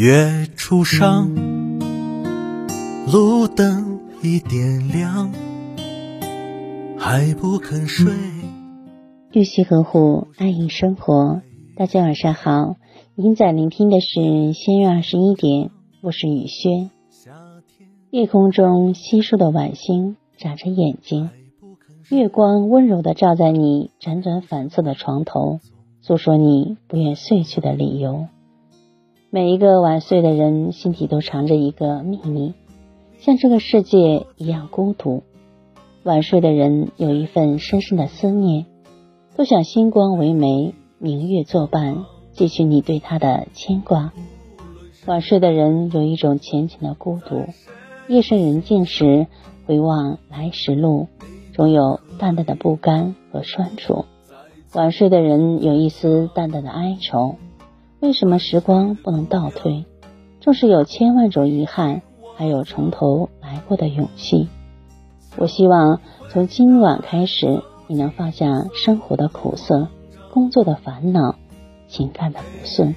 月初上，路灯已点亮，还不肯睡。玉溪河湖，安逸生活。大家晚上好，您在聆听的是新月二十一点，我是雨轩。夜空中稀疏的晚星眨着眼睛，月光温柔的照在你辗转反侧的床头，诉说你不愿睡去的理由。每一个晚睡的人心底都藏着一个秘密，像这个世界一样孤独。晚睡的人有一份深深的思念，都想星光为媒，明月作伴，继续你对他的牵挂。晚睡的人有一种浅浅的孤独，夜深人静时回望来时路，总有淡淡的不甘和酸楚。晚睡的人有一丝淡淡的哀愁。为什么时光不能倒退？正是有千万种遗憾，还有从头来过的勇气。我希望从今晚开始，你能放下生活的苦涩、工作的烦恼、情感的不顺。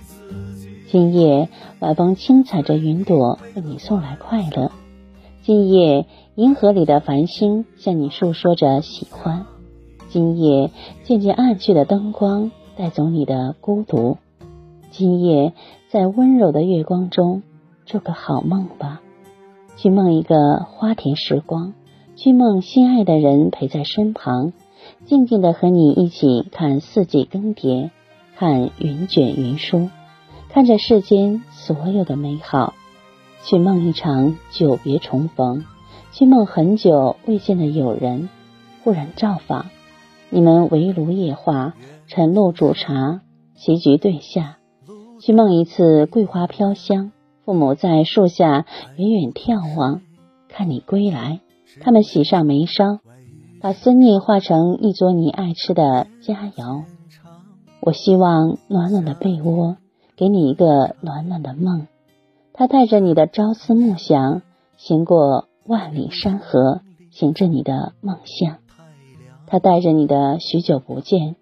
今夜晚风轻踩着云朵，为你送来快乐。今夜银河里的繁星向你诉说着喜欢。今夜渐渐暗去的灯光，带走你的孤独。今夜在温柔的月光中做个好梦吧，去梦一个花田时光，去梦心爱的人陪在身旁，静静的和你一起看四季更迭，看云卷云舒，看着世间所有的美好。去梦一场久别重逢，去梦很久未见的友人忽然造访，你们围炉夜话，晨露煮茶，棋局对下。去梦一次桂花飘香，父母在树下远远眺望，看你归来，他们喜上眉梢，把思念化成一桌你爱吃的佳肴。我希望暖暖的被窝，给你一个暖暖的梦。他带着你的朝思暮想，行过万里山河，行着你的梦想。他带着你的许久不见，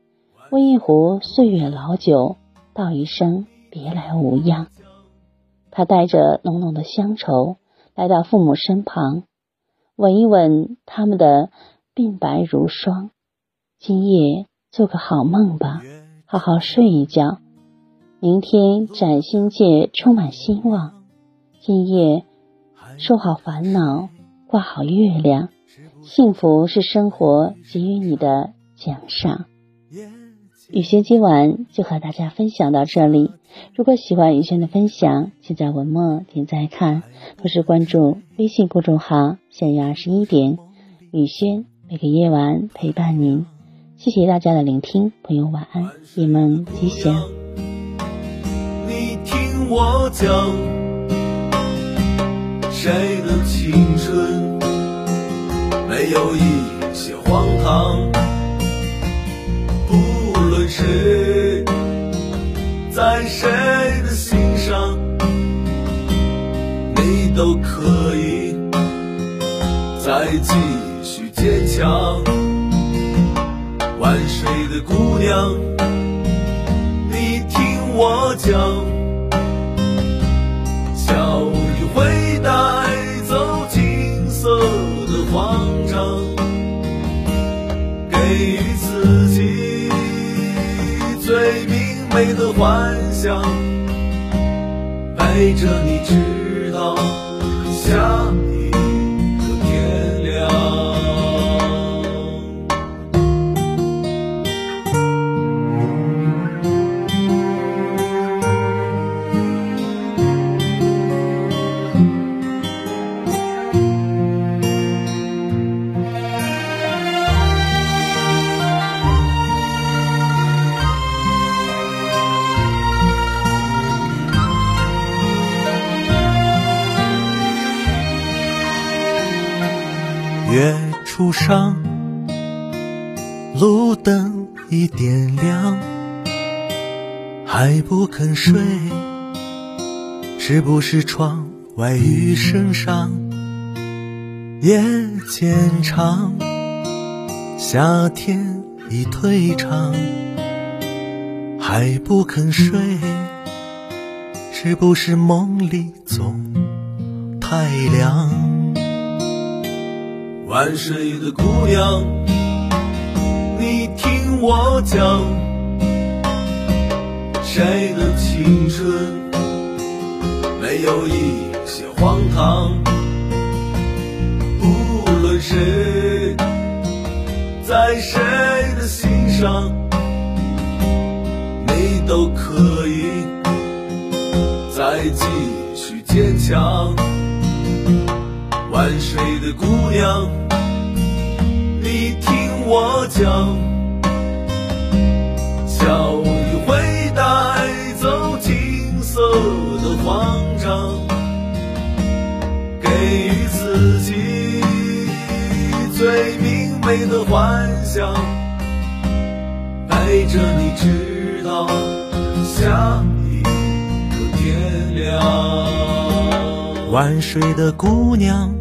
温一壶岁月老酒，道一声。别来无恙。他带着浓浓的乡愁来到父母身旁，吻一吻他们的鬓白如霜。今夜做个好梦吧，好好睡一觉。明天崭新界充满希望。今夜收好烦恼，挂好月亮。幸福是生活给予你的奖赏。雨轩今晚就和大家分享到这里。如果喜欢雨轩的分享，请在文末点赞看，同时关注微信公众号“下月二十一点”，雨轩每个夜晚陪伴您。谢谢大家的聆听，朋友晚安，夜梦吉祥。你听我讲，谁的青春没有一些荒唐？坚强。万水的姑娘，你听我讲，笑语会带走金色的慌张，给予自己。最明媚的幻想，陪着你直到下。月初上，路灯已点亮，还不肯睡，是不是窗外雨声上？夜渐长，夏天已退场，还不肯睡。是不是梦里总太凉？万水的姑娘，你听我讲，谁的青春没有一些荒唐？无论谁，在谁的心上，你都可以再继续坚强。万水的姑娘，你听我讲，小雨会带走金色的慌张，给予自己最明媚的幻想，陪着你直到下一个天亮。万水的姑娘。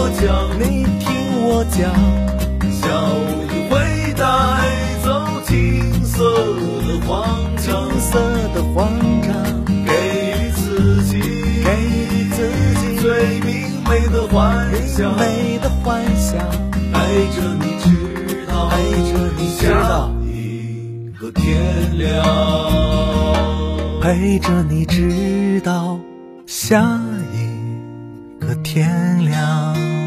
我讲，你听我讲，小雨会带走青涩的慌张，青涩的慌张，给予自己，给予自己最明媚的幻想，明媚的幻想，陪着你直到，陪着你直到一个天亮，陪着你直到下。天亮。